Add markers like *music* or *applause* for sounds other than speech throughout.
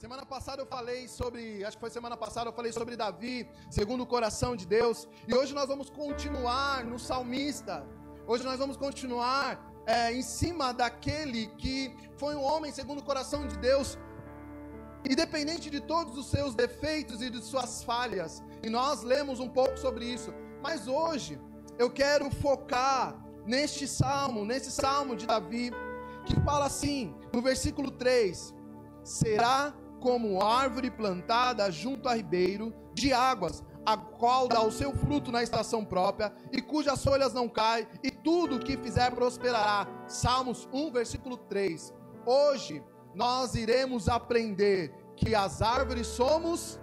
Semana passada eu falei sobre, acho que foi semana passada eu falei sobre Davi, segundo o coração de Deus. E hoje nós vamos continuar no salmista. Hoje nós vamos continuar é, em cima daquele que foi um homem segundo o coração de Deus, independente de todos os seus defeitos e de suas falhas. E nós lemos um pouco sobre isso. Mas hoje eu quero focar neste salmo, nesse salmo de Davi, que fala assim, no versículo 3: Será como árvore plantada junto a ribeiro de águas, a qual dá o seu fruto na estação própria, e cujas folhas não caem, e tudo o que fizer prosperará. Salmos 1, versículo 3. Hoje nós iremos aprender que as árvores somos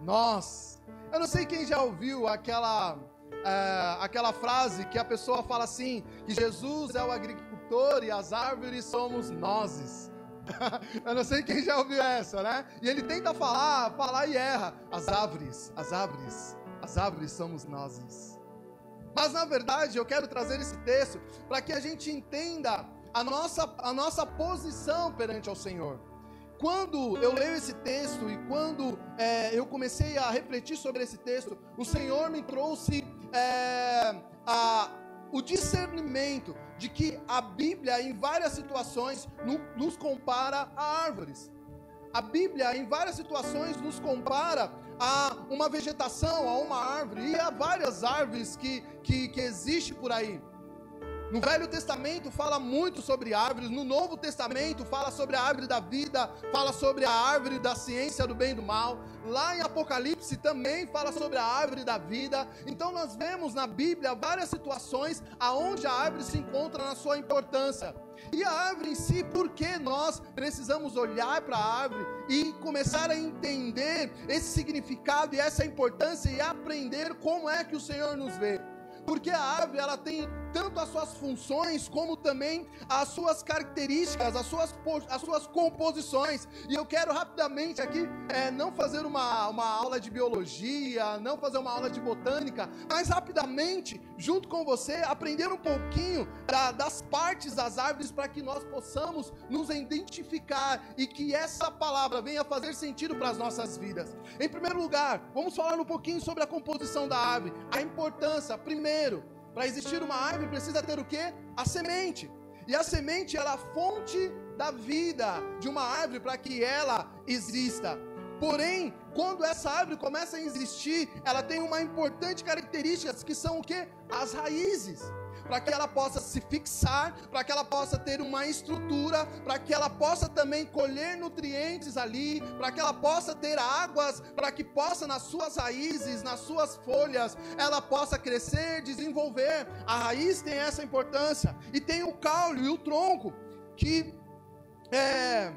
nós. Eu não sei quem já ouviu aquela, é, aquela frase que a pessoa fala assim: que Jesus é o agricultor e as árvores somos nós. *laughs* Eu não sei quem já ouviu essa, né? E ele tenta falar, falar e erra. As árvores, as árvores, as árvores somos nós. Mas na verdade eu quero trazer esse texto para que a gente entenda a nossa, a nossa posição perante ao Senhor. Quando eu leio esse texto e quando é, eu comecei a refletir sobre esse texto, o Senhor me trouxe é, a, o discernimento de que a Bíblia, em várias situações, nos compara a árvores. A Bíblia, em várias situações, nos compara a uma vegetação, a uma árvore, e a várias árvores que, que, que existem por aí. No Velho Testamento fala muito sobre árvores, no Novo Testamento fala sobre a árvore da vida, fala sobre a árvore da ciência do bem e do mal. Lá em Apocalipse também fala sobre a árvore da vida. Então nós vemos na Bíblia várias situações aonde a árvore se encontra na sua importância. E a árvore em si, por que nós precisamos olhar para a árvore e começar a entender esse significado e essa importância e aprender como é que o Senhor nos vê? Porque a árvore ela tem tanto as suas funções como também as suas características, as suas, as suas composições. E eu quero rapidamente aqui é, não fazer uma, uma aula de biologia, não fazer uma aula de botânica, mas rapidamente, junto com você, aprender um pouquinho da, das partes das árvores para que nós possamos nos identificar e que essa palavra venha fazer sentido para as nossas vidas. Em primeiro lugar, vamos falar um pouquinho sobre a composição da árvore, a importância, primeiro, para existir uma árvore precisa ter o que? A semente. E a semente é a fonte da vida de uma árvore para que ela exista. Porém, quando essa árvore começa a existir, ela tem uma importante característica que são o que? As raízes para que ela possa se fixar, para que ela possa ter uma estrutura, para que ela possa também colher nutrientes ali, para que ela possa ter águas, para que possa nas suas raízes, nas suas folhas, ela possa crescer, desenvolver. A raiz tem essa importância e tem o caule e o tronco que é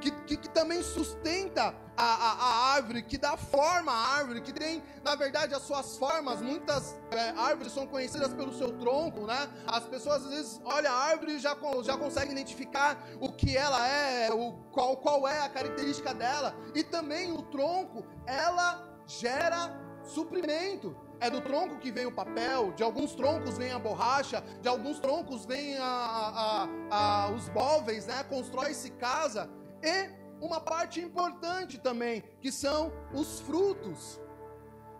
que, que, que também sustenta a, a, a, árvore, que dá forma à árvore, que tem, na verdade, as suas formas. Muitas é, árvores são conhecidas pelo seu tronco, né? As pessoas às vezes olham a árvore e já, já conseguem identificar o que ela é, o, qual, qual é a característica dela. E também o tronco, ela gera suprimento. É do tronco que vem o papel, de alguns troncos vem a borracha, de alguns troncos vem a, a, a, os móveis, né? Constrói-se casa. E uma parte importante também, que são os frutos,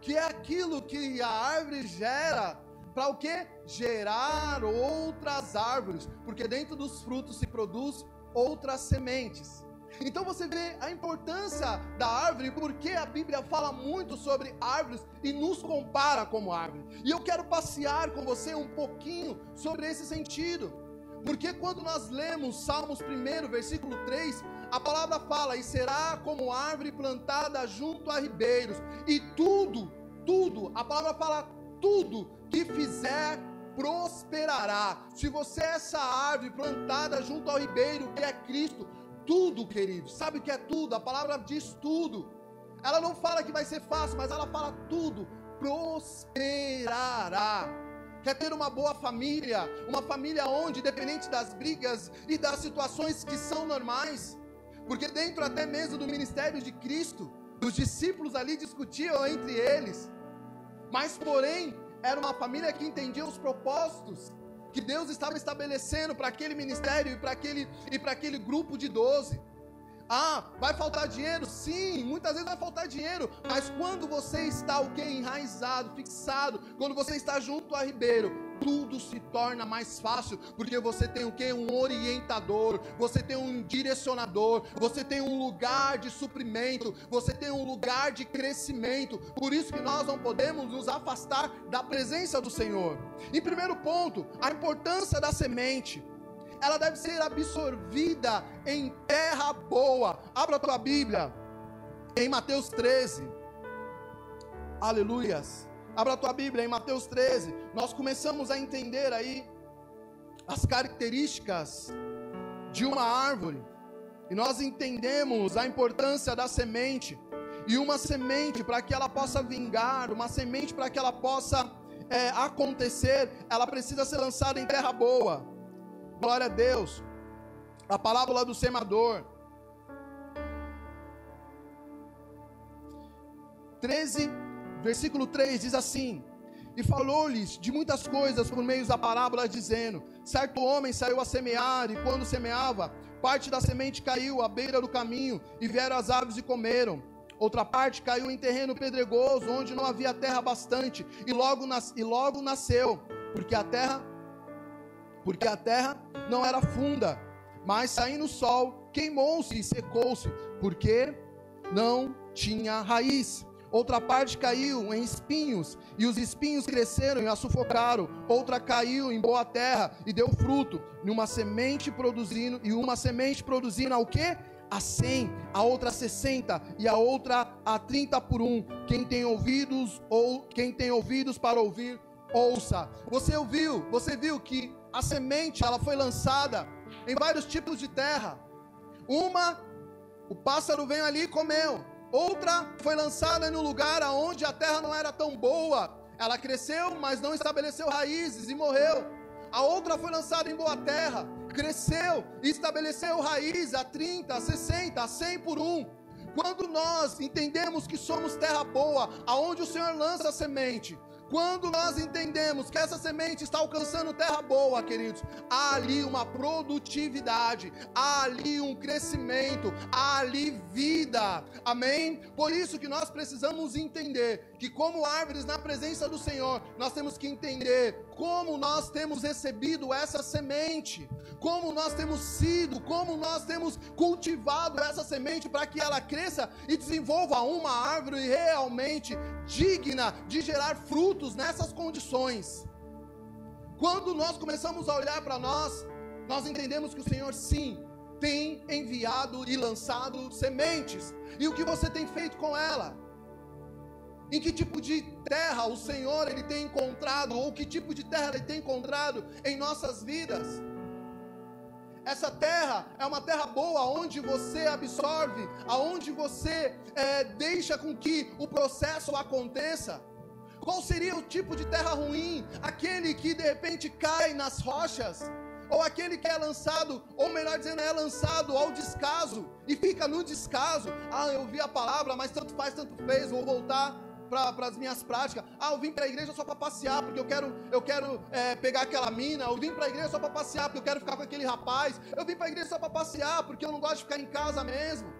que é aquilo que a árvore gera para o que? Gerar outras árvores, porque dentro dos frutos se produz outras sementes. Então você vê a importância da árvore, porque a Bíblia fala muito sobre árvores e nos compara como árvore. E eu quero passear com você um pouquinho sobre esse sentido. Porque quando nós lemos Salmos 1, versículo 3, a palavra fala: e será como árvore plantada junto a ribeiros, e tudo, tudo, a palavra fala tudo que fizer prosperará. Se você é essa árvore plantada junto ao ribeiro, que é Cristo, tudo, querido, sabe o que é tudo? A palavra diz tudo. Ela não fala que vai ser fácil, mas ela fala tudo. Prosperará. Quer ter uma boa família, uma família onde, independente das brigas e das situações que são normais, porque dentro até mesmo do ministério de Cristo, os discípulos ali discutiam entre eles. Mas porém, era uma família que entendia os propósitos que Deus estava estabelecendo para aquele ministério e para aquele, e aquele grupo de doze. Ah, vai faltar dinheiro? Sim, muitas vezes vai faltar dinheiro, mas quando você está o que enraizado, fixado, quando você está junto a Ribeiro, tudo se torna mais fácil, porque você tem o que? Um orientador, você tem um direcionador, você tem um lugar de suprimento, você tem um lugar de crescimento. Por isso que nós não podemos nos afastar da presença do Senhor. Em primeiro ponto, a importância da semente ela deve ser absorvida em terra boa. Abra a tua Bíblia em Mateus 13. Aleluias. Abra a tua Bíblia em Mateus 13. Nós começamos a entender aí as características de uma árvore. E nós entendemos a importância da semente. E uma semente, para que ela possa vingar, uma semente para que ela possa é, acontecer, ela precisa ser lançada em terra boa. Glória a Deus. A palavra do semador. 13, versículo 3 diz assim: E falou-lhes de muitas coisas por meio da parábola, dizendo: Certo homem saiu a semear, e quando semeava, parte da semente caiu à beira do caminho, e vieram as aves e comeram. Outra parte caiu em terreno pedregoso, onde não havia terra bastante, e logo, nas, e logo nasceu, porque a terra porque a terra não era funda, mas saindo o sol, queimou-se e secou-se, porque não tinha raiz. Outra parte caiu em espinhos, e os espinhos cresceram e a sufocaram. Outra caiu em boa terra e deu fruto, numa semente produzindo, e uma semente produzindo ao quê? A cem, a outra a sessenta e a outra a trinta por um. Quem tem ouvidos ou quem tem ouvidos para ouvir, ouça. Você ouviu? Você viu que a semente ela foi lançada em vários tipos de terra. Uma, o pássaro veio ali e comeu. Outra foi lançada no lugar onde a terra não era tão boa. Ela cresceu, mas não estabeleceu raízes e morreu. A outra foi lançada em boa terra, cresceu e estabeleceu raiz a 30, a 60, a 100 por um. Quando nós entendemos que somos terra boa, aonde o Senhor lança a semente, quando nós entendemos que essa semente está alcançando terra boa, queridos, há ali uma produtividade, há ali um crescimento, há ali vida. Amém? Por isso que nós precisamos entender que como árvores na presença do Senhor, nós temos que entender como nós temos recebido essa semente, como nós temos sido, como nós temos cultivado essa semente para que ela cresça e desenvolva uma árvore realmente digna de gerar nessas condições. Quando nós começamos a olhar para nós, nós entendemos que o Senhor sim tem enviado e lançado sementes. E o que você tem feito com ela? Em que tipo de terra o Senhor ele tem encontrado ou que tipo de terra ele tem encontrado em nossas vidas? Essa terra é uma terra boa, onde você absorve, aonde você é, deixa com que o processo aconteça. Qual seria o tipo de terra ruim? Aquele que de repente cai nas rochas, ou aquele que é lançado, ou melhor dizendo, é lançado ao descaso e fica no descaso. Ah, eu vi a palavra, mas tanto faz, tanto fez, vou voltar para as minhas práticas. Ah, eu vim para a igreja só para passear, porque eu quero, eu quero é, pegar aquela mina. Eu vim para a igreja só para passear, porque eu quero ficar com aquele rapaz. Eu vim para a igreja só para passear, porque eu não gosto de ficar em casa mesmo.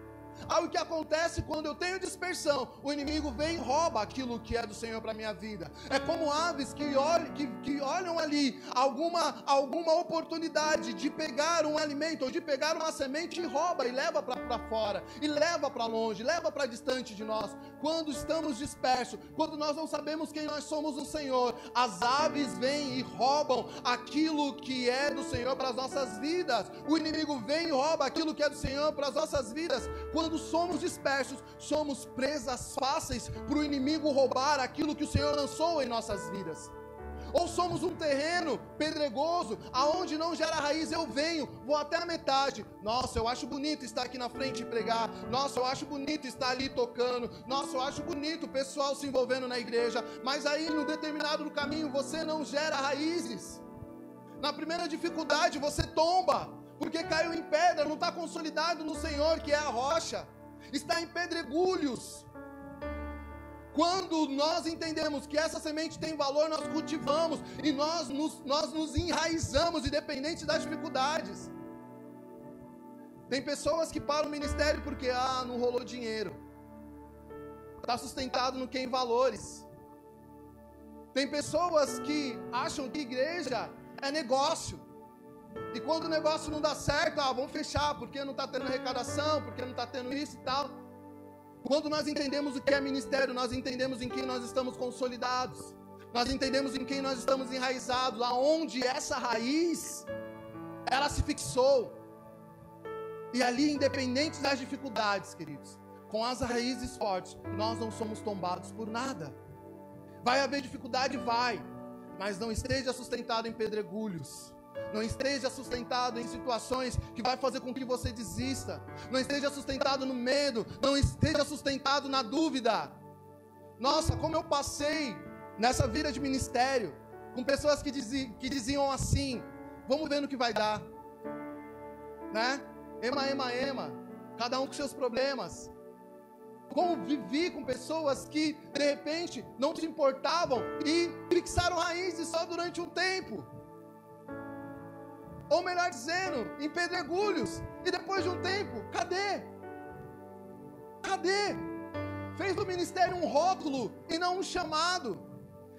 Aí o que acontece quando eu tenho dispersão? O inimigo vem e rouba aquilo que é do Senhor para minha vida. É como aves que olham, que, que olham ali alguma, alguma oportunidade de pegar um alimento ou de pegar uma semente e rouba e leva para fora, e leva para longe, leva para distante de nós. Quando estamos dispersos, quando nós não sabemos quem nós somos no Senhor, as aves vêm e roubam aquilo que é do Senhor para as nossas vidas. O inimigo vem e rouba aquilo que é do Senhor para as nossas vidas. Quando quando somos dispersos, somos presas fáceis para o inimigo roubar aquilo que o Senhor lançou em nossas vidas. Ou somos um terreno pedregoso, aonde não gera raiz, eu venho, vou até a metade. Nossa, eu acho bonito estar aqui na frente e pregar. Nossa, eu acho bonito estar ali tocando. Nossa, eu acho bonito o pessoal se envolvendo na igreja. Mas aí, no determinado caminho, você não gera raízes. Na primeira dificuldade, você tomba porque caiu em pedra, não está consolidado no Senhor, que é a rocha, está em pedregulhos. Quando nós entendemos que essa semente tem valor, nós cultivamos e nós nos, nós nos enraizamos, independente das dificuldades. Tem pessoas que param o ministério porque, ah, não rolou dinheiro. Está sustentado no que em valores. Tem pessoas que acham que igreja é negócio. E quando o negócio não dá certo, ah, vamos fechar, porque não está tendo arrecadação, porque não está tendo isso e tal. Quando nós entendemos o que é ministério, nós entendemos em quem nós estamos consolidados. Nós entendemos em quem nós estamos enraizados, aonde essa raiz ela se fixou. E ali, independente das dificuldades, queridos, com as raízes fortes, nós não somos tombados por nada. Vai haver dificuldade, vai, mas não esteja sustentado em pedregulhos. Não esteja sustentado em situações que vai fazer com que você desista. Não esteja sustentado no medo. Não esteja sustentado na dúvida. Nossa, como eu passei nessa vida de ministério com pessoas que diziam, que diziam assim: vamos ver no que vai dar, né? Ema, ema, ema. Cada um com seus problemas. Convivi com pessoas que de repente não se importavam e fixaram raízes só durante um tempo ou melhor dizendo, em pedregulhos. E depois de um tempo, cadê? Cadê? Fez do ministério um rótulo e não um chamado.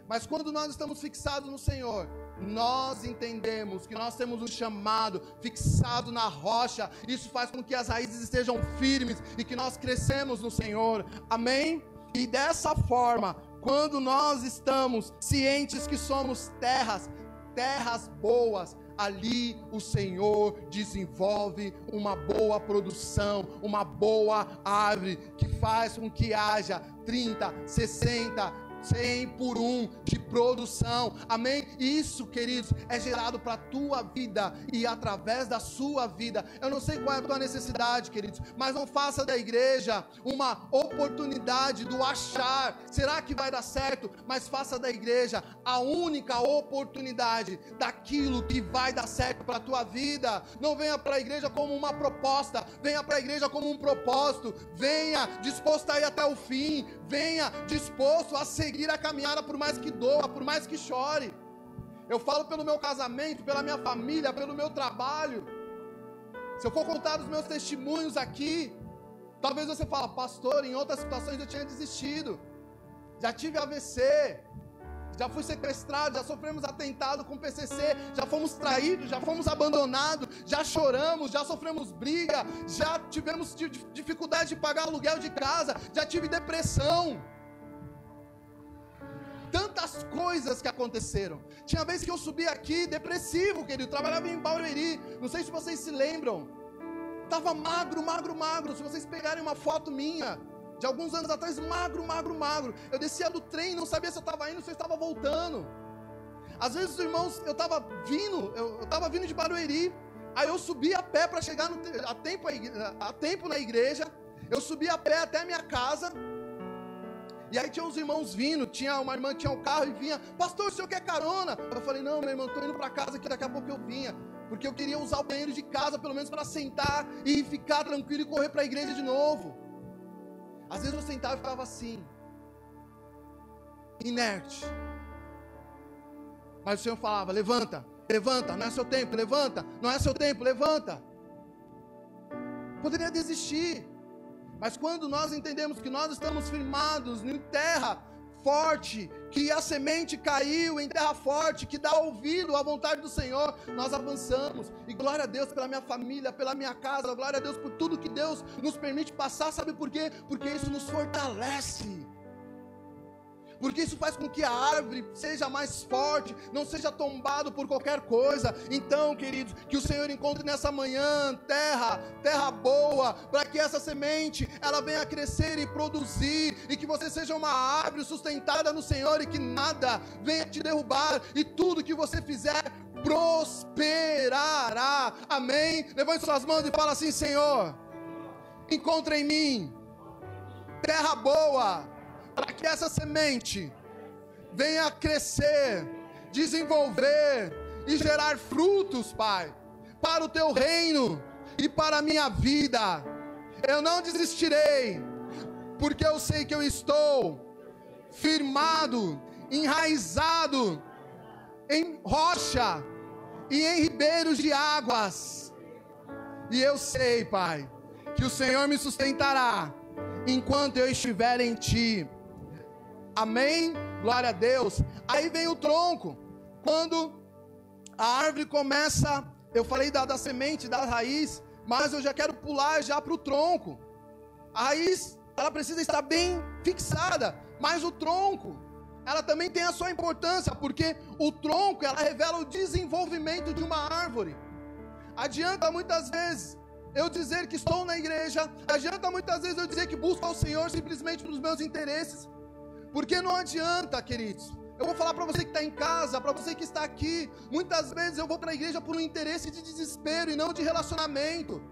Mas quando nós estamos fixados no Senhor, nós entendemos que nós temos um chamado fixado na rocha. Isso faz com que as raízes estejam firmes e que nós crescemos no Senhor. Amém? E dessa forma, quando nós estamos cientes que somos terras, terras boas, ali o Senhor desenvolve uma boa produção, uma boa árvore que faz com que haja 30, 60, 100 por um de produção. Amém? Isso, queridos, é gerado para a tua vida e através da sua vida. Eu não sei qual é a tua necessidade, queridos, mas não faça da igreja uma oportunidade do achar. Será que vai dar certo? Mas faça da igreja a única oportunidade daquilo que vai dar certo para a tua vida. Não venha para a igreja como uma proposta, venha para a igreja como um propósito. Venha disposto a ir até o fim, venha disposto a seguir seguir a caminhada por mais que doa, por mais que chore. Eu falo pelo meu casamento, pela minha família, pelo meu trabalho. Se eu for contar os meus testemunhos aqui, talvez você fale, pastor, em outras situações eu tinha desistido. Já tive AVC, já fui sequestrado, já sofremos atentado com PCC, já fomos traídos, já fomos abandonados, já choramos, já sofremos briga, já tivemos dificuldade de pagar aluguel de casa, já tive depressão tantas coisas que aconteceram. Tinha vezes que eu subia aqui depressivo, querido, trabalhava em Barueri. Não sei se vocês se lembram. Tava magro, magro, magro. Se vocês pegarem uma foto minha de alguns anos atrás, magro, magro, magro. Eu descia do trem, não sabia se eu estava indo, ou se eu estava voltando. Às vezes os irmãos, eu estava vindo, eu estava vindo de Barueri. Aí eu subi a pé para chegar no, a, tempo, a tempo na igreja. Eu subi a pé até a minha casa. E aí tinha uns irmãos vindo, tinha uma irmã tinha um carro e vinha, pastor, o senhor quer carona? Eu falei, não, meu irmão, estou indo para casa que daqui a pouco eu vinha. Porque eu queria usar o banheiro de casa, pelo menos para sentar e ficar tranquilo e correr para a igreja de novo. Às vezes eu sentava e ficava assim, inerte. Mas o Senhor falava: levanta, levanta, não é seu tempo, levanta, não é seu tempo, levanta. Poderia desistir, mas quando nós entendemos que nós estamos firmados em terra forte, que a semente caiu em terra forte, que dá ouvido à vontade do Senhor, nós avançamos. E glória a Deus pela minha família, pela minha casa, glória a Deus por tudo que Deus nos permite passar. Sabe por quê? Porque isso nos fortalece porque isso faz com que a árvore seja mais forte, não seja tombado por qualquer coisa. Então, queridos, que o Senhor encontre nessa manhã terra, terra boa, para que essa semente ela venha crescer e produzir, e que você seja uma árvore sustentada no Senhor e que nada venha te derrubar, e tudo que você fizer prosperará. Amém? Levante suas mãos e fala assim: Senhor, encontre em mim terra boa para que essa semente venha crescer, desenvolver e gerar frutos, Pai, para o teu reino e para a minha vida. Eu não desistirei, porque eu sei que eu estou firmado, enraizado em rocha e em ribeiros de águas. E eu sei, Pai, que o Senhor me sustentará enquanto eu estiver em Ti. Amém? Glória a Deus. Aí vem o tronco. Quando a árvore começa, eu falei da, da semente, da raiz, mas eu já quero pular já para o tronco. A raiz, ela precisa estar bem fixada, mas o tronco, ela também tem a sua importância, porque o tronco, ela revela o desenvolvimento de uma árvore. Adianta muitas vezes eu dizer que estou na igreja, adianta muitas vezes eu dizer que busco ao Senhor simplesmente pelos meus interesses, porque não adianta, queridos. Eu vou falar para você que está em casa, para você que está aqui. Muitas vezes eu vou para a igreja por um interesse de desespero e não de relacionamento.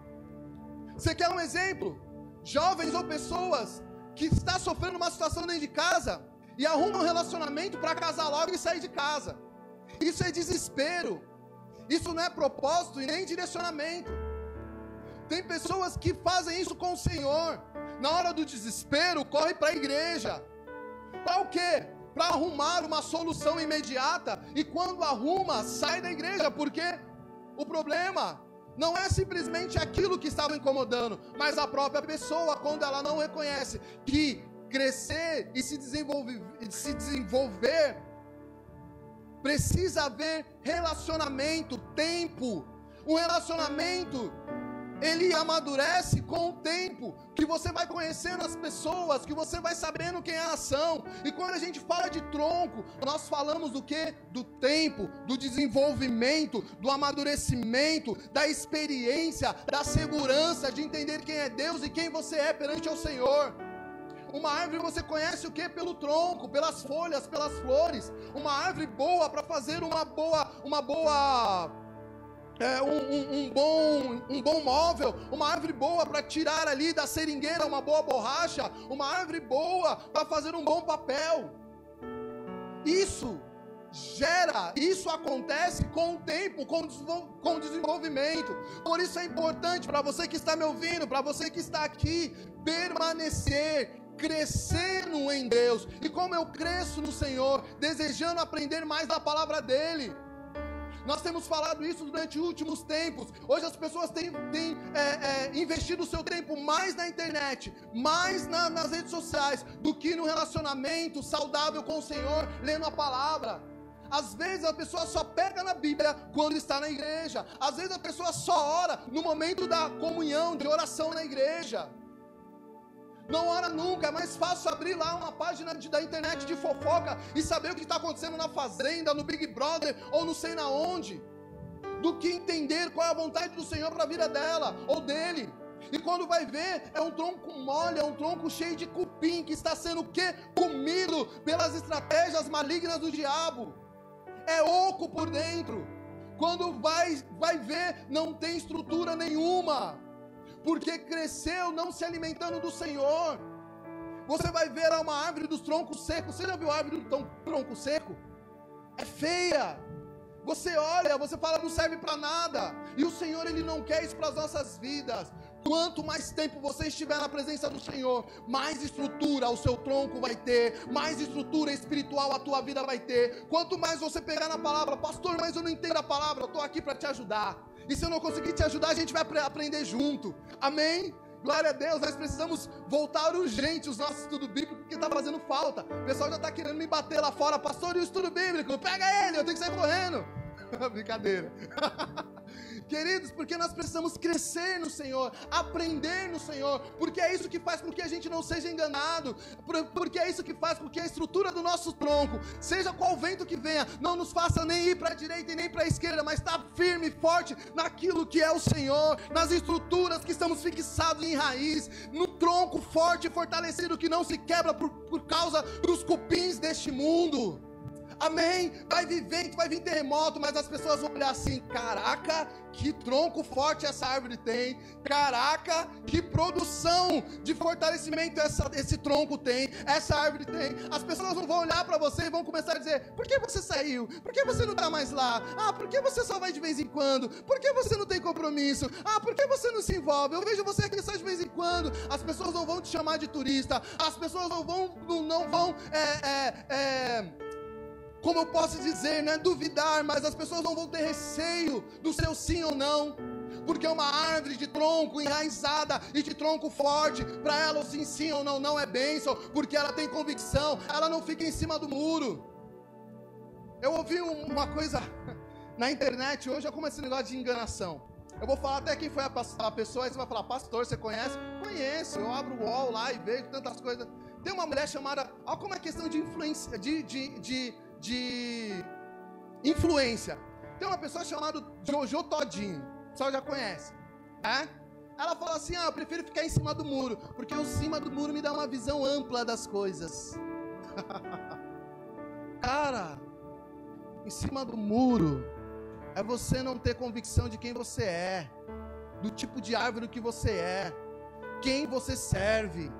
Você quer um exemplo? Jovens ou pessoas que está sofrendo uma situação dentro de casa e arrumam um relacionamento para casar logo e sair de casa. Isso é desespero. Isso não é propósito e nem direcionamento. Tem pessoas que fazem isso com o Senhor. Na hora do desespero, corre para a igreja. Para o quê? Para arrumar uma solução imediata. E quando arruma, sai da igreja. Porque o problema não é simplesmente aquilo que estava incomodando, mas a própria pessoa, quando ela não reconhece que crescer e se desenvolver, se desenvolver Precisa haver relacionamento, tempo. Um relacionamento, ele amadurece com o tempo, que você vai conhecendo as pessoas, que você vai sabendo quem elas são. E quando a gente fala de tronco, nós falamos do que? Do tempo, do desenvolvimento, do amadurecimento, da experiência, da segurança de entender quem é Deus e quem você é perante o Senhor. Uma árvore você conhece o que? Pelo tronco, pelas folhas, pelas flores. Uma árvore boa para fazer uma boa, uma boa é, um, um, um, bom, um bom móvel, uma árvore boa para tirar ali da seringueira uma boa borracha, uma árvore boa para fazer um bom papel. Isso gera, isso acontece com o tempo, com, o desenvolvimento. Por isso é importante para você que está me ouvindo, para você que está aqui, permanecer crescendo em Deus. E como eu cresço no Senhor, desejando aprender mais da palavra dEle. Nós temos falado isso durante os últimos tempos. Hoje as pessoas têm, têm é, é, investido o seu tempo mais na internet, mais na, nas redes sociais, do que no relacionamento saudável com o Senhor, lendo a palavra. Às vezes a pessoa só pega na Bíblia quando está na igreja. Às vezes a pessoa só ora no momento da comunhão, de oração na igreja. Não ora nunca, é mais fácil abrir lá uma página de, da internet de fofoca e saber o que está acontecendo na fazenda, no Big Brother ou não sei na onde, do que entender qual é a vontade do Senhor para a vida dela ou dele. E quando vai ver, é um tronco mole, é um tronco cheio de cupim que está sendo o quê? Comido pelas estratégias malignas do diabo. É oco por dentro. Quando vai, vai ver, não tem estrutura nenhuma porque cresceu não se alimentando do Senhor. Você vai ver uma árvore dos troncos secos. Você já viu a árvore do tronco seco? É feia. Você olha, você fala, não serve para nada. E o Senhor, Ele não quer isso para as nossas vidas. Quanto mais tempo você estiver na presença do Senhor, mais estrutura o seu tronco vai ter, mais estrutura espiritual a tua vida vai ter. Quanto mais você pegar na palavra, pastor, mas eu não entendo a palavra, eu estou aqui para te ajudar. E se eu não conseguir te ajudar, a gente vai aprender junto. Amém? Glória a Deus, nós precisamos voltar urgente os nossos estudos bíblicos, porque está fazendo falta. O pessoal já está querendo me bater lá fora, pastor, e o estudo bíblico? Pega ele, eu tenho que sair correndo. *laughs* Brincadeira. *laughs* Queridos, porque nós precisamos crescer no Senhor, aprender no Senhor, porque é isso que faz com que a gente não seja enganado, porque é isso que faz com que a estrutura do nosso tronco, seja qual vento que venha, não nos faça nem ir para a direita e nem para a esquerda, mas está firme e forte naquilo que é o Senhor, nas estruturas que estamos fixados em raiz, no tronco forte e fortalecido que não se quebra por, por causa dos cupins deste mundo. Amém? Vai vir vento, vai vir terremoto, mas as pessoas vão olhar assim: caraca, que tronco forte essa árvore tem. Caraca, que produção de fortalecimento essa, esse tronco tem, essa árvore tem. As pessoas não vão olhar para você e vão começar a dizer: por que você saiu? Por que você não está mais lá? Ah, por que você só vai de vez em quando? Por que você não tem compromisso? Ah, por que você não se envolve? Eu vejo você aqui só de vez em quando. As pessoas não vão te chamar de turista, as pessoas não vão, não vão, é, é, é como eu posso dizer, não é duvidar, mas as pessoas não vão ter receio do seu sim ou não. porque uma árvore de tronco enraizada e de tronco forte, para ela o sim sim ou não não é bênção, porque ela tem convicção, ela não fica em cima do muro. Eu ouvi uma coisa *laughs* na internet hoje, é como esse negócio de enganação. Eu vou falar até quem foi a, a pessoa, aí você vai falar, pastor, você conhece? Conheço, eu abro o wall lá e vejo tantas coisas. Tem uma mulher chamada, olha como é questão de influência, de, de, de, de influência. Tem uma pessoa chamada Jojo Todinho, o pessoal já conhece, é? Ela fala assim: ah, eu prefiro ficar em cima do muro, porque o cima do muro me dá uma visão ampla das coisas. *laughs* Cara, em cima do muro é você não ter convicção de quem você é, do tipo de árvore que você é, quem você serve.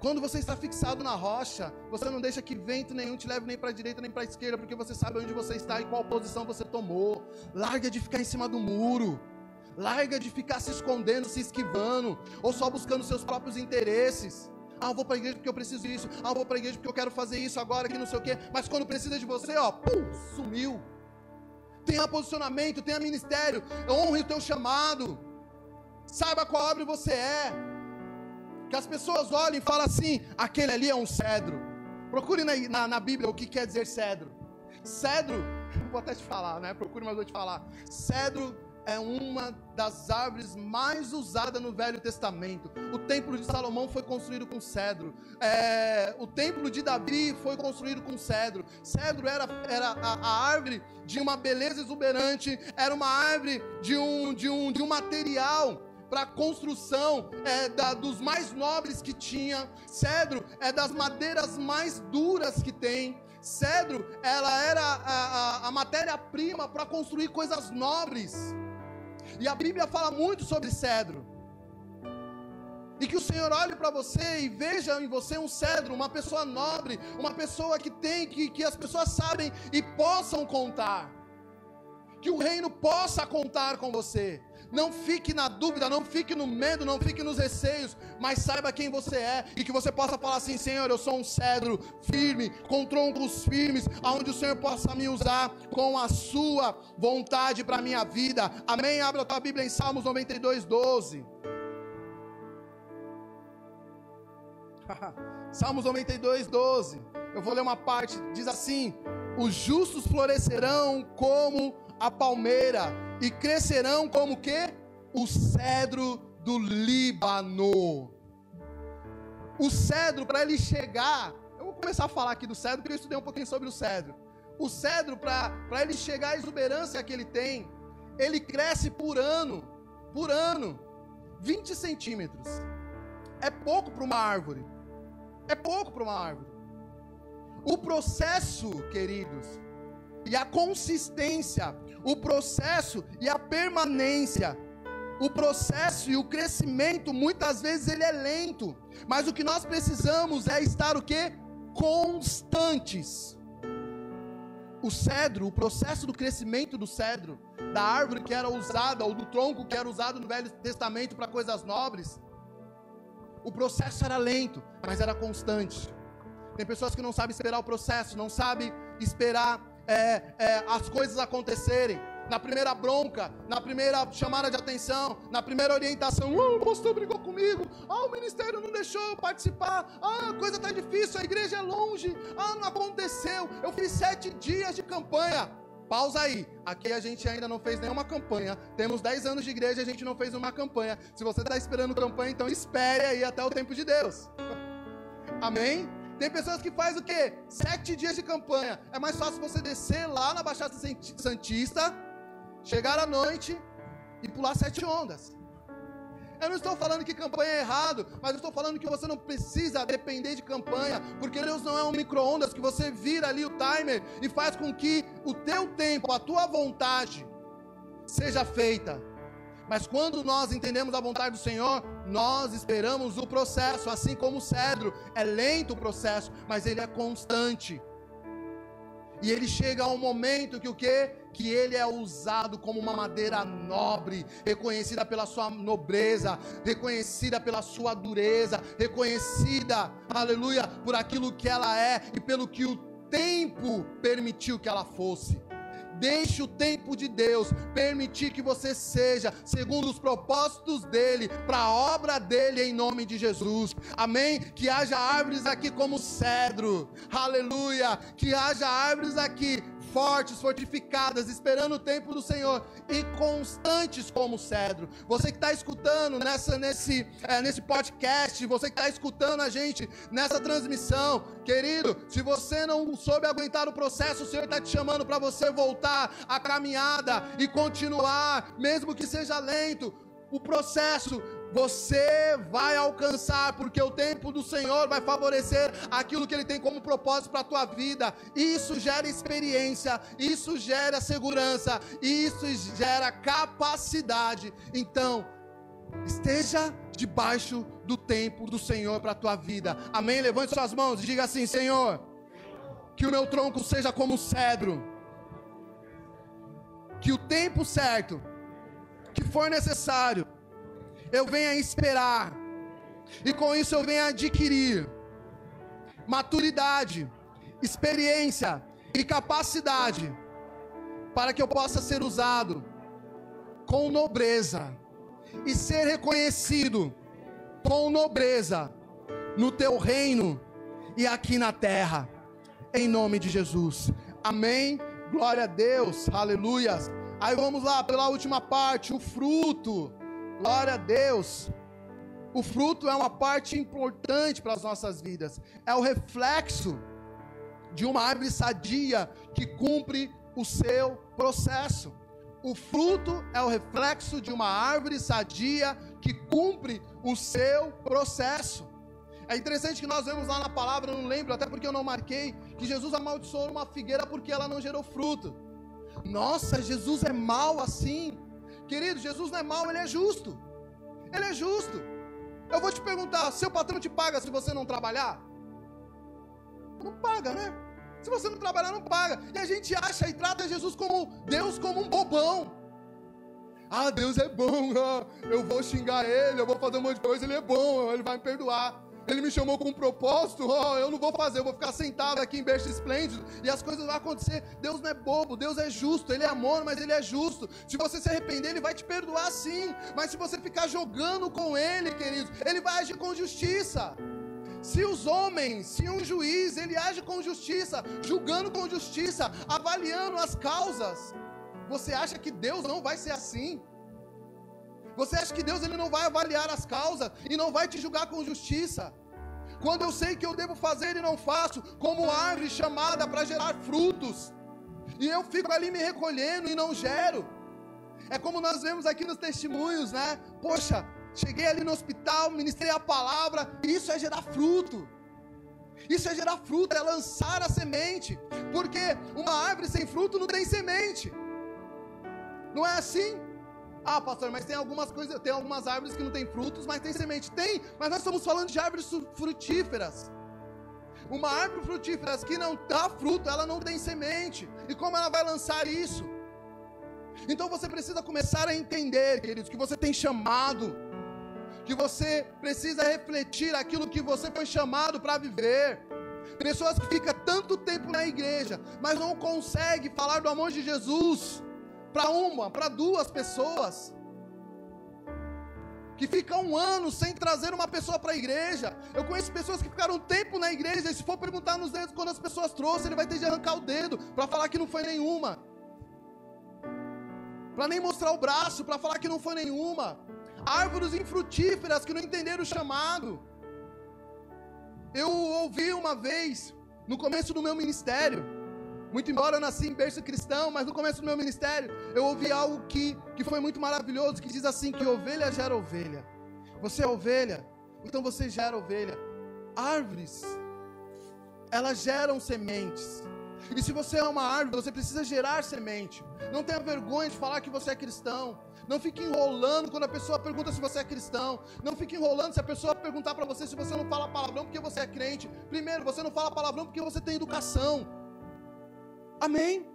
Quando você está fixado na rocha, você não deixa que vento nenhum te leve nem para a direita nem para a esquerda, porque você sabe onde você está e qual posição você tomou. Larga de ficar em cima do muro. Larga de ficar se escondendo, se esquivando, ou só buscando seus próprios interesses. Ah, eu vou para a igreja porque eu preciso disso. Ah, eu vou para a igreja porque eu quero fazer isso agora, que não sei o quê. Mas quando precisa de você, ó, pum, sumiu. Tenha posicionamento, tenha ministério. Honre o teu chamado. Saiba qual árvore você é. Que as pessoas olhem e falem assim: aquele ali é um cedro. Procure na, na, na Bíblia o que quer dizer cedro. Cedro, *laughs* vou até te falar, né? Procure, mas vou te falar. Cedro é uma das árvores mais usadas no Velho Testamento. O templo de Salomão foi construído com cedro. É, o templo de Davi foi construído com cedro. Cedro era, era a, a árvore de uma beleza exuberante, era uma árvore de um, de um, de um material para a construção é, da, dos mais nobres que tinha. Cedro é das madeiras mais duras que tem. Cedro, ela era a, a, a matéria-prima para construir coisas nobres. E a Bíblia fala muito sobre cedro. E que o Senhor olhe para você e veja em você um cedro, uma pessoa nobre, uma pessoa que tem, que, que as pessoas sabem e possam contar. Que o reino possa contar com você. Não fique na dúvida, não fique no medo, não fique nos receios, mas saiba quem você é e que você possa falar assim: Senhor, eu sou um cedro firme, com troncos firmes, aonde o Senhor possa me usar com a sua vontade para a minha vida. Amém? Abra a tua Bíblia em Salmos 92, 12. *laughs* Salmos 92, 12. Eu vou ler uma parte, diz assim: Os justos florescerão como a palmeira e crescerão como que? O cedro do Líbano. O cedro, para ele chegar, eu vou começar a falar aqui do cedro, porque eu estudei um pouquinho sobre o cedro. O cedro, para ele chegar à exuberância que ele tem, ele cresce por ano, por ano, 20 centímetros. É pouco para uma árvore. É pouco para uma árvore. O processo, queridos, e a consistência, o processo e a permanência. O processo e o crescimento muitas vezes ele é lento, mas o que nós precisamos é estar o que? Constantes. O cedro, o processo do crescimento do cedro, da árvore que era usada, ou do tronco que era usado no Velho Testamento para coisas nobres, o processo era lento, mas era constante. Tem pessoas que não sabem esperar o processo, não sabem esperar é, é, as coisas acontecerem. Na primeira bronca, na primeira chamada de atenção, na primeira orientação, oh, o pastor brigou comigo, ah, o ministério não deixou eu participar, ah, a coisa está difícil, a igreja é longe, ah, não aconteceu, eu fiz sete dias de campanha. Pausa aí. Aqui a gente ainda não fez nenhuma campanha. Temos 10 anos de igreja e a gente não fez uma campanha. Se você está esperando campanha, então espere aí até o tempo de Deus. *laughs* Amém? Tem pessoas que fazem o quê? Sete dias de campanha. É mais fácil você descer lá na Baixada Santista, chegar à noite e pular sete ondas. Eu não estou falando que campanha é errado, mas eu estou falando que você não precisa depender de campanha, porque Deus não é um micro-ondas que você vira ali o timer e faz com que o teu tempo, a tua vontade seja feita. Mas quando nós entendemos a vontade do Senhor, nós esperamos o processo, assim como o cedro. É lento o processo, mas ele é constante. E ele chega a um momento que o quê? Que ele é usado como uma madeira nobre, reconhecida pela sua nobreza, reconhecida pela sua dureza, reconhecida, aleluia, por aquilo que ela é e pelo que o tempo permitiu que ela fosse. Deixe o tempo de Deus permitir que você seja segundo os propósitos dele, para a obra dele em nome de Jesus. Amém? Que haja árvores aqui como cedro. Aleluia. Que haja árvores aqui fortes, fortificadas, esperando o tempo do Senhor e constantes como cedro. Você que está escutando nessa, nesse, é, nesse podcast, você que está escutando a gente nessa transmissão, querido, se você não soube aguentar o processo, o Senhor está te chamando para você voltar a caminhada e continuar, mesmo que seja lento. O processo você vai alcançar, porque o tempo do Senhor vai favorecer aquilo que Ele tem como propósito para a tua vida. Isso gera experiência, isso gera segurança, isso gera capacidade. Então, esteja debaixo do tempo do Senhor para a tua vida. Amém? Levante suas mãos e diga assim: Senhor, que o meu tronco seja como cedro, que o tempo certo, que for necessário, eu venho a esperar, e com isso eu venho a adquirir maturidade, experiência e capacidade para que eu possa ser usado com nobreza e ser reconhecido com nobreza no teu reino e aqui na terra, em nome de Jesus. Amém. Glória a Deus. Aleluias. Aí vamos lá pela última parte, o fruto. Glória a Deus. O fruto é uma parte importante para as nossas vidas. É o reflexo de uma árvore sadia que cumpre o seu processo. O fruto é o reflexo de uma árvore sadia que cumpre o seu processo. É interessante que nós vemos lá na palavra, eu não lembro, até porque eu não marquei, que Jesus amaldiçoou uma figueira porque ela não gerou fruto. Nossa, Jesus é mal assim. Querido, Jesus não é mau, ele é justo. Ele é justo. Eu vou te perguntar: seu patrão te paga se você não trabalhar? Não paga, né? Se você não trabalhar, não paga. E a gente acha e trata Jesus como Deus como um bobão. Ah, Deus é bom, eu vou xingar ele, eu vou fazer um monte de coisa, ele é bom, ele vai me perdoar. Ele me chamou com um propósito, oh, eu não vou fazer, eu vou ficar sentado aqui em berço esplêndido e as coisas vão acontecer. Deus não é bobo, Deus é justo, Ele é amor, mas Ele é justo. Se você se arrepender, Ele vai te perdoar sim, mas se você ficar jogando com Ele, queridos, Ele vai agir com justiça. Se os homens, se um juiz, ele age com justiça, julgando com justiça, avaliando as causas, você acha que Deus não vai ser assim? Você acha que Deus ele não vai avaliar as causas e não vai te julgar com justiça? Quando eu sei que eu devo fazer e não faço, como árvore chamada para gerar frutos, e eu fico ali me recolhendo e não gero. É como nós vemos aqui nos testemunhos, né? Poxa, cheguei ali no hospital, ministrei a palavra, isso é gerar fruto. Isso é gerar fruto, é lançar a semente. Porque uma árvore sem fruto não tem semente. Não é assim? Ah, pastor, mas tem algumas coisas, tem algumas árvores que não tem frutos, mas tem semente. Tem, mas nós estamos falando de árvores frutíferas. Uma árvore frutífera que não dá fruto, ela não tem semente. E como ela vai lançar isso? Então você precisa começar a entender, queridos, que você tem chamado, que você precisa refletir aquilo que você foi chamado para viver. Pessoas que ficam tanto tempo na igreja, mas não conseguem falar do amor de Jesus para uma, para duas pessoas. Que ficam um ano sem trazer uma pessoa para a igreja. Eu conheço pessoas que ficaram um tempo na igreja, e se for perguntar nos dedos quando as pessoas trouxeram, ele vai ter de arrancar o dedo para falar que não foi nenhuma. Para nem mostrar o braço, para falar que não foi nenhuma. Árvores infrutíferas que não entenderam o chamado. Eu ouvi uma vez, no começo do meu ministério, muito embora eu nasci em berço cristão, mas no começo do meu ministério, eu ouvi algo que, que foi muito maravilhoso, que diz assim, que ovelha gera ovelha. Você é ovelha, então você gera ovelha. Árvores, elas geram sementes. E se você é uma árvore, você precisa gerar semente. Não tenha vergonha de falar que você é cristão. Não fique enrolando quando a pessoa pergunta se você é cristão. Não fique enrolando se a pessoa perguntar para você se você não fala palavrão porque você é crente. Primeiro, você não fala palavrão porque você tem educação. Amém?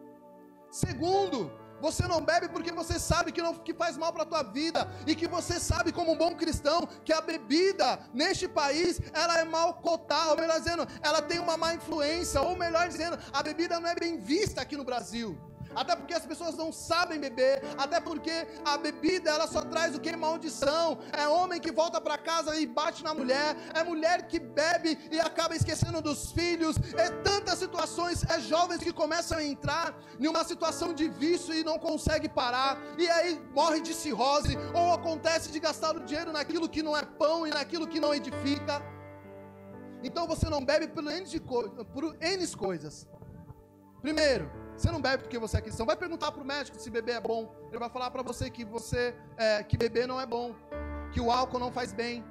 Segundo, você não bebe porque você sabe que, não, que faz mal para a tua vida e que você sabe como um bom cristão que a bebida neste país ela é mal cotada, ou melhor dizendo, ela tem uma má influência, ou melhor dizendo, a bebida não é bem vista aqui no Brasil. Até porque as pessoas não sabem beber, até porque a bebida ela só traz o que? Maldição. É homem que volta para casa e bate na mulher, é mulher que bebe e acaba esquecendo dos filhos, é tantas situações, é jovens que começam a entrar em uma situação de vício e não consegue parar, e aí morre de cirrose, ou acontece de gastar o dinheiro naquilo que não é pão e naquilo que não edifica. Então você não bebe por N, de por N coisas. Primeiro, você não bebe porque você é cristão. Vai perguntar para o médico se beber é bom. Ele vai falar para você que você é, que beber não é bom, que o álcool não faz bem.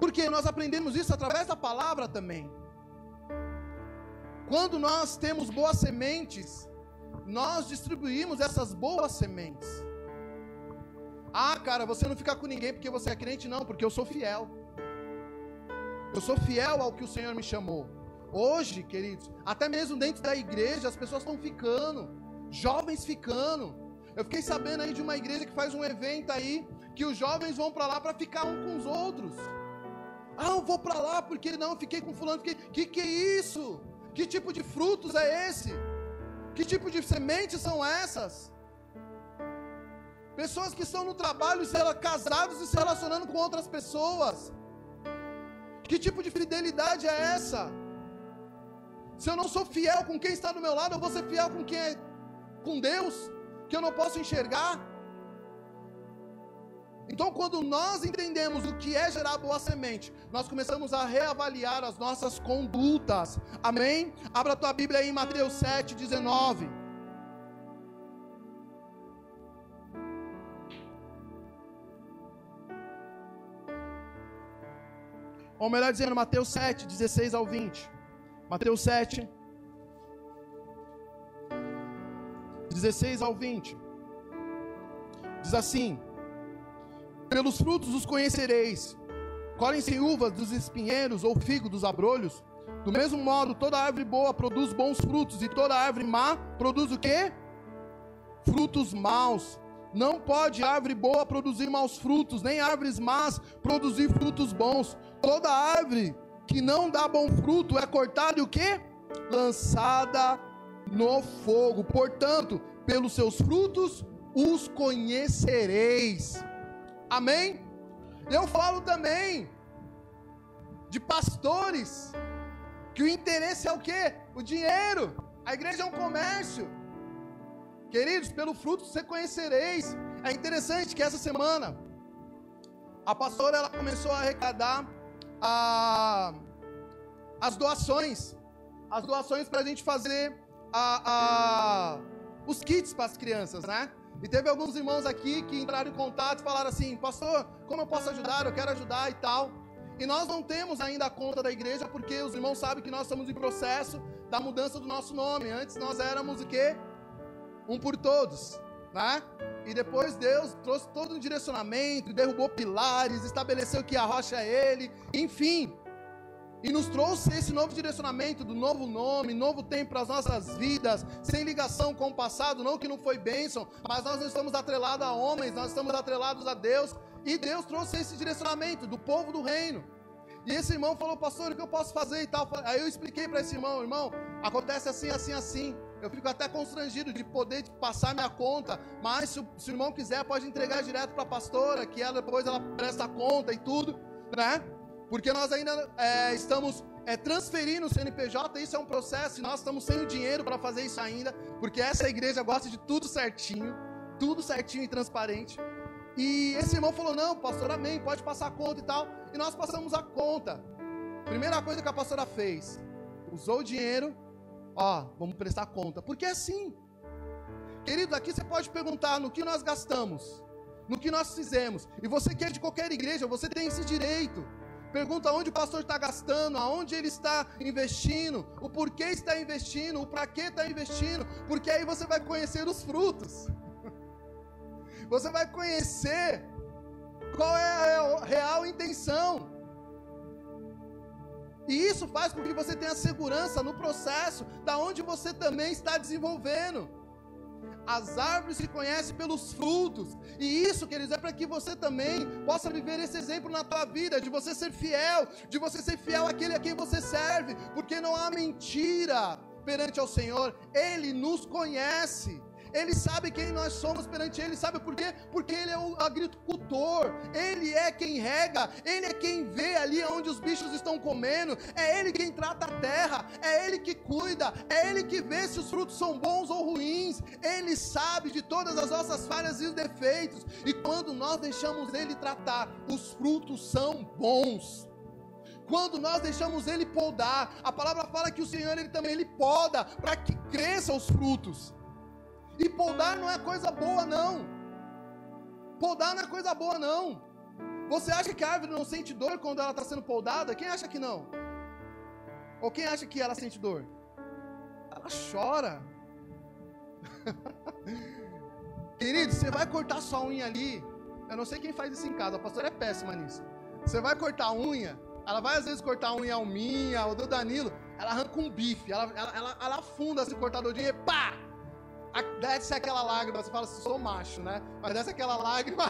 Porque nós aprendemos isso através da palavra também. Quando nós temos boas sementes, nós distribuímos essas boas sementes. Ah, cara, você não fica com ninguém porque você é crente, não, porque eu sou fiel. Eu sou fiel ao que o Senhor me chamou. Hoje, queridos, até mesmo dentro da igreja, as pessoas estão ficando, jovens ficando. Eu fiquei sabendo aí de uma igreja que faz um evento aí, que os jovens vão para lá para ficar um com os outros. Ah, eu vou para lá porque não, fiquei com fulano. Que, que que é isso? Que tipo de frutos é esse? Que tipo de sementes são essas? Pessoas que estão no trabalho, casados e se relacionando com outras pessoas. Que tipo de fidelidade é essa? Se eu não sou fiel com quem está do meu lado, eu vou ser fiel com quem é com Deus, que eu não posso enxergar. Então, quando nós entendemos o que é gerar boa semente, nós começamos a reavaliar as nossas condutas. Amém? Abra a tua Bíblia aí em Mateus 7, 19. Ou melhor dizendo, Mateus 7, 16 ao 20. Mateus 7, 16 ao 20. Diz assim: Pelos frutos os conhecereis. Colhem-se uvas dos espinheiros ou figo dos abrolhos. Do mesmo modo, toda árvore boa produz bons frutos, e toda árvore má produz o quê? Frutos maus. Não pode árvore boa produzir maus frutos, nem árvores más produzir frutos bons. Toda árvore que não dá bom fruto é cortada e o quê? Lançada no fogo. Portanto, pelos seus frutos os conhecereis. Amém? Eu falo também de pastores que o interesse é o quê? O dinheiro. A igreja é um comércio. Queridos, pelo fruto você conhecereis. É interessante que essa semana a pastora ela começou a arrecadar a, as doações, as doações para a gente fazer a, a, os kits para as crianças, né? E teve alguns irmãos aqui que entraram em contato e falaram assim: Pastor, como eu posso ajudar? Eu quero ajudar e tal. E nós não temos ainda a conta da igreja porque os irmãos sabem que nós estamos em processo da mudança do nosso nome. Antes nós éramos o quê? Um por todos né? E depois Deus trouxe todo um direcionamento, derrubou pilares, estabeleceu que a rocha é Ele, enfim. E nos trouxe esse novo direcionamento do novo nome, novo tempo para as nossas vidas, sem ligação com o passado, não que não foi bênção, mas nós não estamos atrelados a homens, nós estamos atrelados a Deus. E Deus trouxe esse direcionamento do povo do reino. E esse irmão falou, pastor, o que eu posso fazer e tal? Aí eu expliquei para esse irmão, irmão, acontece assim, assim, assim. Eu fico até constrangido de poder passar minha conta, mas se o, se o irmão quiser, pode entregar direto para a pastora, que ela depois ela presta conta e tudo, né? Porque nós ainda é, estamos é, transferindo o CNPJ, isso é um processo, e nós estamos sem o dinheiro para fazer isso ainda, porque essa igreja gosta de tudo certinho, tudo certinho e transparente. E esse irmão falou: Não, pastor, amém, pode passar a conta e tal. E nós passamos a conta. Primeira coisa que a pastora fez: usou o dinheiro Ó, vamos prestar conta. Porque é assim. Querido, aqui você pode perguntar no que nós gastamos, no que nós fizemos. E você que é de qualquer igreja, você tem esse direito. Pergunta onde o pastor está gastando, aonde ele está investindo, o porquê está investindo, o para que está investindo, porque aí você vai conhecer os frutos. *laughs* Você vai conhecer qual é a real intenção. E isso faz com que você tenha segurança no processo da onde você também está desenvolvendo. As árvores se conhecem pelos frutos. E isso, queridos, é para que você também possa viver esse exemplo na tua vida, de você ser fiel, de você ser fiel àquele a quem você serve, porque não há mentira perante ao Senhor, Ele nos conhece. Ele sabe quem nós somos perante Ele, sabe por quê? Porque Ele é o agricultor, Ele é quem rega, Ele é quem vê ali onde os bichos estão comendo, é Ele quem trata a terra, é Ele que cuida, é Ele que vê se os frutos são bons ou ruins, Ele sabe de todas as nossas falhas e defeitos, e quando nós deixamos Ele tratar, os frutos são bons quando nós deixamos ele podar, a palavra fala que o Senhor ele também ele poda para que cresçam os frutos. E podar não é coisa boa, não. Podar não é coisa boa, não. Você acha que a árvore não sente dor quando ela está sendo podada? Quem acha que não? Ou quem acha que ela sente dor? Ela chora. *laughs* Querido, você vai cortar sua unha ali. Eu não sei quem faz isso em casa, a pastora é péssima nisso. Você vai cortar a unha, ela vai às vezes cortar a unha minha ou do Danilo, ela arranca um bife, ela, ela, ela, ela afunda esse cortador de e pá! Desce aquela lágrima, você fala assim, sou macho, né? Mas desce aquela lágrima.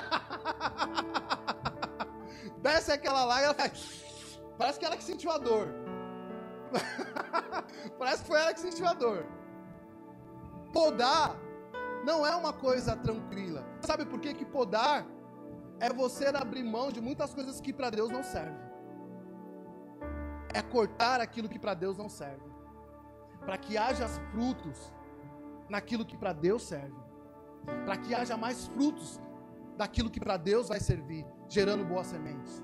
*laughs* desce aquela lágrima, faz... parece que ela que sentiu a dor. *laughs* parece que foi ela que sentiu a dor. Podar não é uma coisa tranquila. Sabe por quê? que podar é você abrir mão de muitas coisas que para Deus não servem. É cortar aquilo que para Deus não serve. Para que haja frutos naquilo que para Deus serve, para que haja mais frutos daquilo que para Deus vai servir, gerando boas sementes.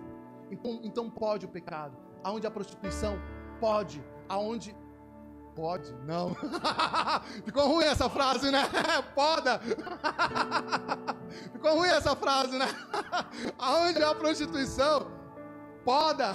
Então, então pode o pecado, aonde a prostituição pode, aonde pode, não. *laughs* Ficou ruim essa frase, né? *laughs* Poda. *laughs* Ficou ruim essa frase, né? Aonde a prostituição poda.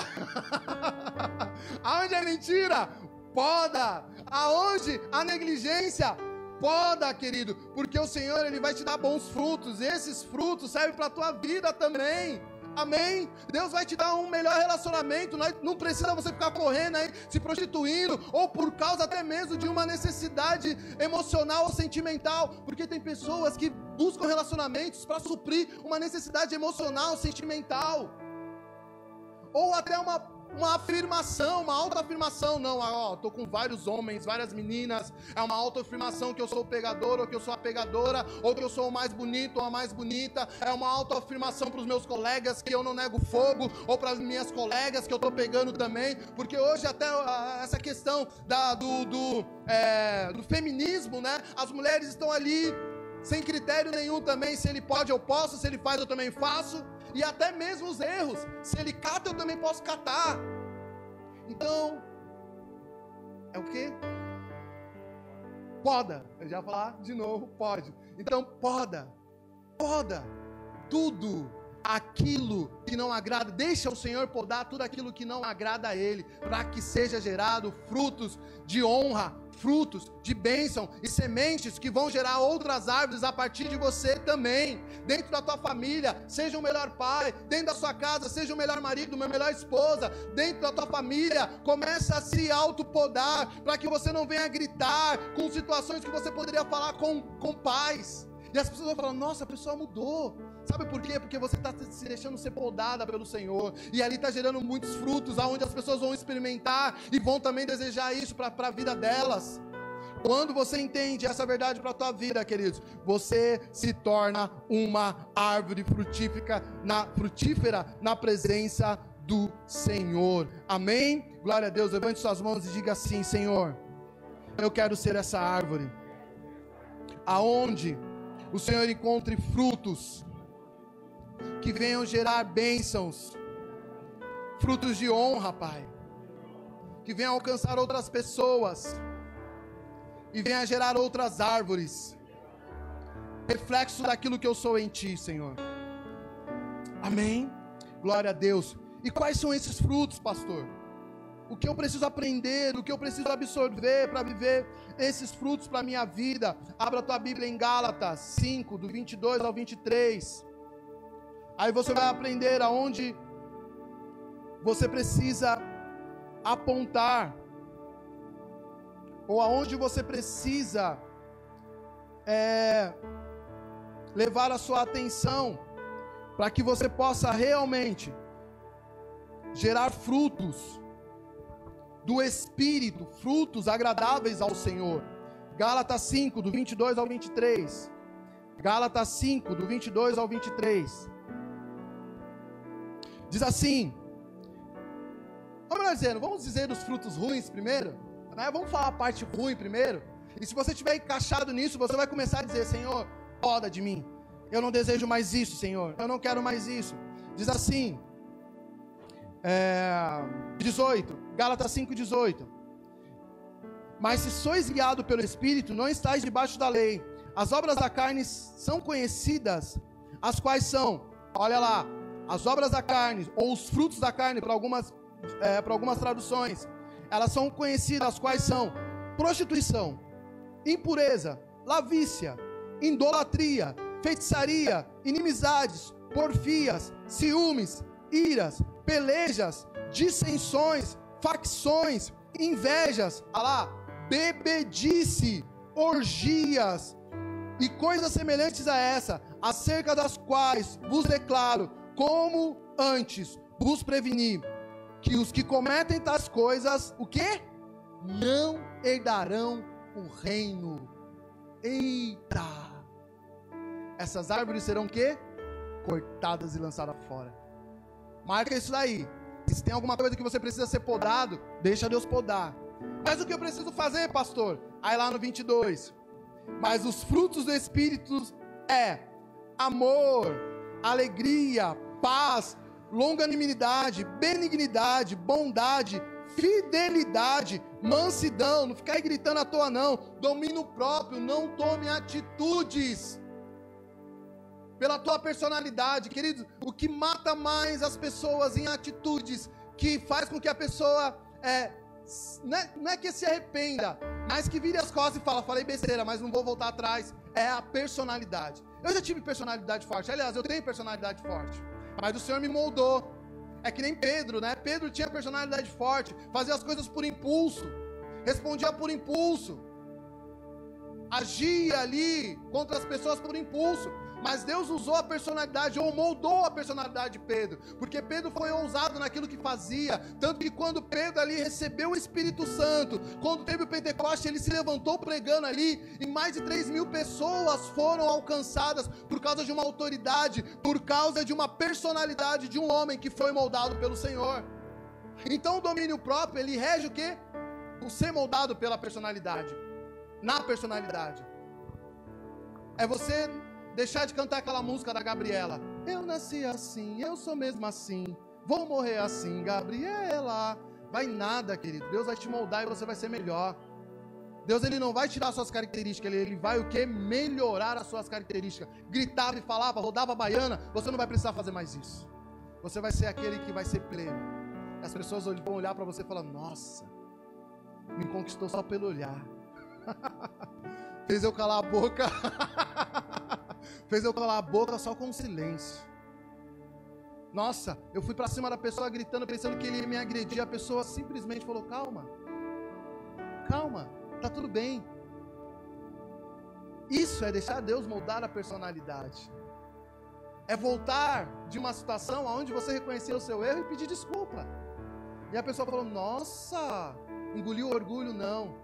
Aonde a mentira poda. Aonde a negligência Poda, querido, porque o Senhor ele vai te dar bons frutos. Esses frutos servem para a tua vida também. Amém? Deus vai te dar um melhor relacionamento. Não precisa você ficar correndo aí, se prostituindo, ou por causa até mesmo de uma necessidade emocional ou sentimental. Porque tem pessoas que buscam relacionamentos para suprir uma necessidade emocional, sentimental. Ou até uma uma afirmação, uma autoafirmação. Não, ó, tô com vários homens, várias meninas. É uma autoafirmação que eu sou o pegador, ou que eu sou a pegadora, ou que eu sou o mais bonito ou a mais bonita. É uma autoafirmação para os meus colegas que eu não nego fogo, ou para as minhas colegas que eu tô pegando também. Porque hoje até uh, essa questão da, do, do, é, do feminismo, né? As mulheres estão ali sem critério nenhum também. Se ele pode, eu posso. Se ele faz, eu também faço e até mesmo os erros. Se ele cata, eu também posso catar. Então, é o que? Poda. Eu já vou falar de novo, pode. Então, poda. Poda. Tudo aquilo que não agrada, deixa o Senhor podar tudo aquilo que não agrada a Ele, para que seja gerado frutos de honra, frutos de bênção e sementes que vão gerar outras árvores a partir de você também, dentro da tua família, seja o melhor pai, dentro da sua casa, seja o melhor marido, uma melhor esposa, dentro da tua família, começa a se autopodar, para que você não venha gritar com situações que você poderia falar com, com paz. E as pessoas vão falar: nossa, a pessoa mudou. Sabe por quê? Porque você está se deixando ser podada pelo Senhor. E ali está gerando muitos frutos, aonde as pessoas vão experimentar e vão também desejar isso para a vida delas. Quando você entende essa verdade para a tua vida, queridos, você se torna uma árvore frutífica na, frutífera na presença do Senhor. Amém? Glória a Deus. Levante suas mãos e diga assim: Senhor, eu quero ser essa árvore. Aonde o Senhor encontre frutos que venham gerar bênçãos, frutos de honra, Pai, que venham alcançar outras pessoas e venha gerar outras árvores, reflexo daquilo que eu sou em Ti, Senhor. Amém? Glória a Deus. E quais são esses frutos, pastor? O que eu preciso aprender, o que eu preciso absorver para viver esses frutos para a minha vida? Abra a tua Bíblia em Gálatas 5, do 22 ao 23. Aí você vai aprender aonde você precisa apontar, ou aonde você precisa é, levar a sua atenção, para que você possa realmente gerar frutos do Espírito, frutos agradáveis ao Senhor. Gálatas 5, do 22 ao 23. Gálatas 5, do 22 ao 23. Diz assim: Vamos dizendo, vamos dizer os frutos ruins primeiro? Né? Vamos falar a parte ruim primeiro? E se você estiver encaixado nisso, você vai começar a dizer: Senhor, poda de mim. Eu não desejo mais isso, Senhor. Eu não quero mais isso. Diz assim, é, 18, Gálatas 5, 18. Mas se sois guiado pelo Espírito, não estáis debaixo da lei. As obras da carne são conhecidas, as quais são, olha lá, as obras da carne, ou os frutos da carne, para algumas, é, para algumas traduções, elas são conhecidas, as quais são prostituição, impureza, lavícia, idolatria, feitiçaria, inimizades, porfias, ciúmes, iras, pelejas, dissensões, facções, invejas, ah lá, bebedice, orgias e coisas semelhantes a essa, acerca das quais vos declaro, como antes vos preveni, que os que cometem tais coisas, o que? Não herdarão o reino. Eita! Essas árvores serão o quê? Cortadas e lançadas fora. Marca isso daí. Se tem alguma coisa que você precisa ser podado, deixa Deus podar. Mas o que eu preciso fazer, pastor? Aí lá no 22. Mas os frutos do Espírito é amor, alegria, paz, longanimidade, benignidade, bondade, fidelidade, mansidão, não ficar aí gritando à toa não, domínio próprio, não tome atitudes pela tua personalidade, querido. O que mata mais as pessoas em atitudes que faz com que a pessoa é, não é, não é que se arrependa, mas que vire as costas e fala, falei besteira, mas não vou voltar atrás. É a personalidade. Eu já tive personalidade forte. Aliás, eu tenho personalidade forte. Mas o Senhor me moldou. É que nem Pedro, né? Pedro tinha personalidade forte, fazia as coisas por impulso, respondia por impulso, agia ali contra as pessoas por impulso. Mas Deus usou a personalidade, ou moldou a personalidade de Pedro, porque Pedro foi ousado naquilo que fazia. Tanto que quando Pedro ali recebeu o Espírito Santo, quando teve o Pentecoste, ele se levantou pregando ali, e mais de 3 mil pessoas foram alcançadas por causa de uma autoridade, por causa de uma personalidade de um homem que foi moldado pelo Senhor. Então o domínio próprio, ele rege o quê? O ser moldado pela personalidade. Na personalidade. É você deixar de cantar aquela música da Gabriela. Eu nasci assim, eu sou mesmo assim, vou morrer assim, Gabriela. Vai nada, querido. Deus vai te moldar e você vai ser melhor. Deus ele não vai tirar suas características, ele, ele vai o que? Melhorar as suas características. Gritava e falava, rodava a baiana, você não vai precisar fazer mais isso. Você vai ser aquele que vai ser pleno. As pessoas vão olhar para você e falar: Nossa, me conquistou só pelo olhar. *laughs* Fez eu calar a boca. *laughs* Fez eu calar a boca só com silêncio. Nossa, eu fui para cima da pessoa gritando, pensando que ele ia me agredir. A pessoa simplesmente falou: Calma, calma, tá tudo bem. Isso é deixar Deus moldar a personalidade. É voltar de uma situação onde você reconheceu o seu erro e pedir desculpa. E a pessoa falou: Nossa, engoliu o orgulho? Não.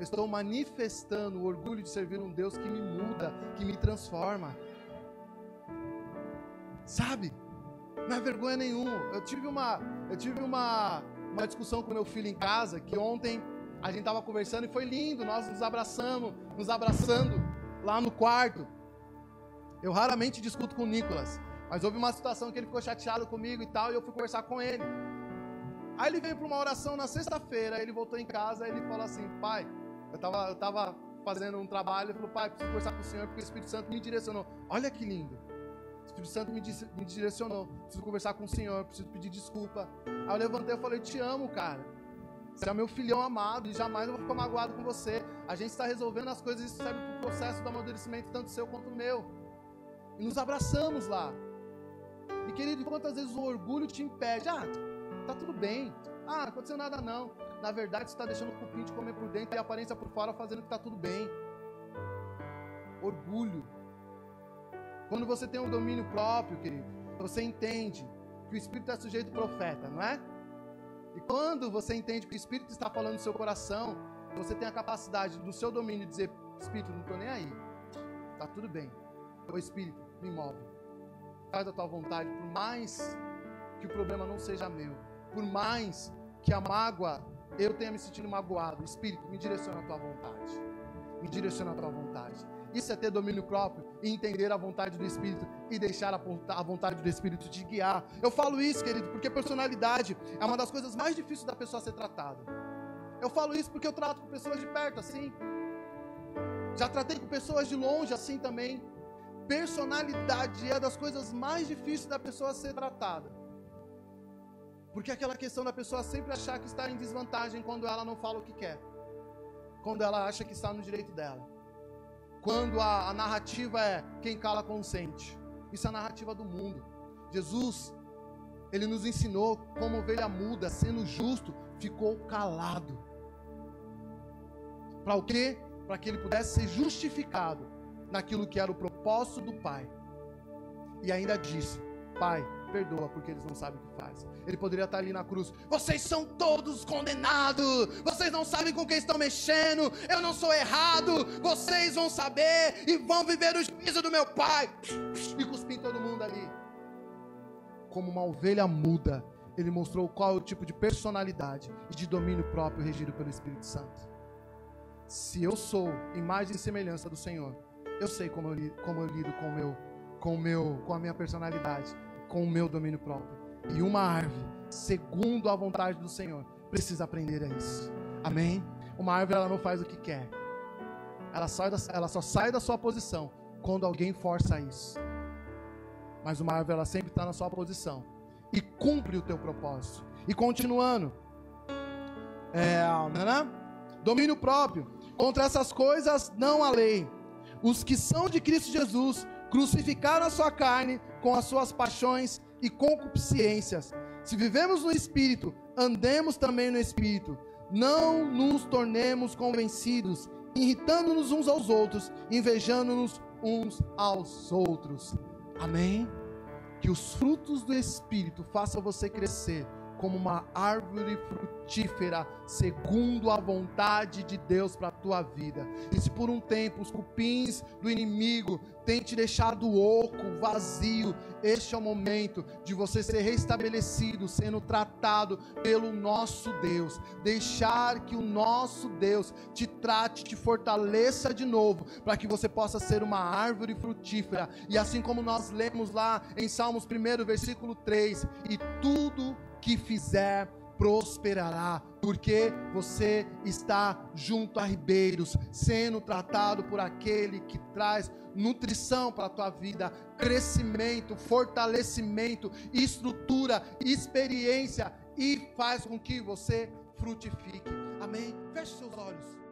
Estou manifestando o orgulho de servir um Deus que me muda, que me transforma. Sabe? Não é vergonha nenhuma. Eu tive uma, eu tive uma, uma discussão com meu filho em casa que ontem a gente estava conversando e foi lindo. Nós nos abraçamos, nos abraçando lá no quarto. Eu raramente discuto com o Nicolas, mas houve uma situação que ele ficou chateado comigo e tal, e eu fui conversar com ele. Aí ele veio para uma oração na sexta-feira, ele voltou em casa e ele falou assim: Pai, eu estava eu tava fazendo um trabalho, ele falou, pai, preciso conversar com o Senhor, porque o Espírito Santo me direcionou. Olha que lindo. O Espírito Santo me, me direcionou. Preciso conversar com o Senhor, preciso pedir desculpa. Aí eu levantei e falei, te amo, cara. Você é meu filhão amado e jamais eu vou ficar magoado com você. A gente está resolvendo as coisas, isso serve para o processo do amadurecimento, tanto seu quanto meu. E nos abraçamos lá. E querido, quantas vezes o orgulho te impede? Ah, tá tudo bem. Ah, aconteceu nada não na verdade você está deixando o cupim de comer por dentro e a aparência por fora fazendo que está tudo bem. Orgulho. Quando você tem um domínio próprio, querido, você entende que o Espírito é sujeito profeta, não é? E quando você entende que o Espírito está falando no seu coração, você tem a capacidade do seu domínio de dizer: Espírito, não estou nem aí. Tá tudo bem. O Espírito, me move. Faz a tua vontade, por mais que o problema não seja meu. Por mais que a mágoa eu tenha me sentido magoado. Espírito, me direciona a tua vontade. Me direciona a tua vontade. Isso é ter domínio próprio e entender a vontade do Espírito e deixar a vontade do Espírito te guiar. Eu falo isso, querido, porque personalidade é uma das coisas mais difíceis da pessoa ser tratada. Eu falo isso porque eu trato com pessoas de perto assim. Já tratei com pessoas de longe assim também. Personalidade é das coisas mais difíceis da pessoa ser tratada. Porque é aquela questão da pessoa sempre achar que está em desvantagem quando ela não fala o que quer. Quando ela acha que está no direito dela. Quando a, a narrativa é quem cala consente. Isso é a narrativa do mundo. Jesus, ele nos ensinou como ovelha muda, sendo justo, ficou calado. Para o quê? Para que ele pudesse ser justificado naquilo que era o propósito do Pai. E ainda disse: Pai, perdoa porque eles não sabem o que fazem. Ele poderia estar ali na cruz. Vocês são todos condenados. Vocês não sabem com quem estão mexendo. Eu não sou errado. Vocês vão saber e vão viver o juízo do meu Pai. E cuspir todo mundo ali. Como uma ovelha muda, ele mostrou qual é o tipo de personalidade e de domínio próprio regido pelo Espírito Santo. Se eu sou imagem e semelhança do Senhor, eu sei como eu, como eu lido com o meu, com meu, com a minha personalidade, com o meu domínio próprio. E uma árvore, segundo a vontade do Senhor, precisa aprender a isso. Amém? Uma árvore ela não faz o que quer. Ela, sai da, ela só sai da sua posição quando alguém força isso. Mas uma árvore ela sempre está na sua posição e cumpre o teu propósito. E continuando, é, né? domínio próprio. Contra essas coisas não há lei. Os que são de Cristo Jesus crucificaram a sua carne com as suas paixões e concupiscências. Se vivemos no Espírito, andemos também no Espírito. Não nos tornemos convencidos, irritando-nos uns aos outros, invejando-nos uns aos outros. Amém? Que os frutos do Espírito façam você crescer como uma árvore frutífera, segundo a vontade de Deus para a tua vida. E se por um tempo os cupins do inimigo têm te deixado oco, vazio, este é o momento de você ser restabelecido, sendo tratado pelo nosso Deus. Deixar que o nosso Deus te trate, te fortaleça de novo, para que você possa ser uma árvore frutífera. E assim como nós lemos lá em Salmos 1, versículo 3: e tudo que fizer prosperará, porque você está junto a ribeiros, sendo tratado por aquele que traz nutrição para a tua vida, crescimento, fortalecimento, estrutura, experiência e faz com que você frutifique. Amém? Feche seus olhos.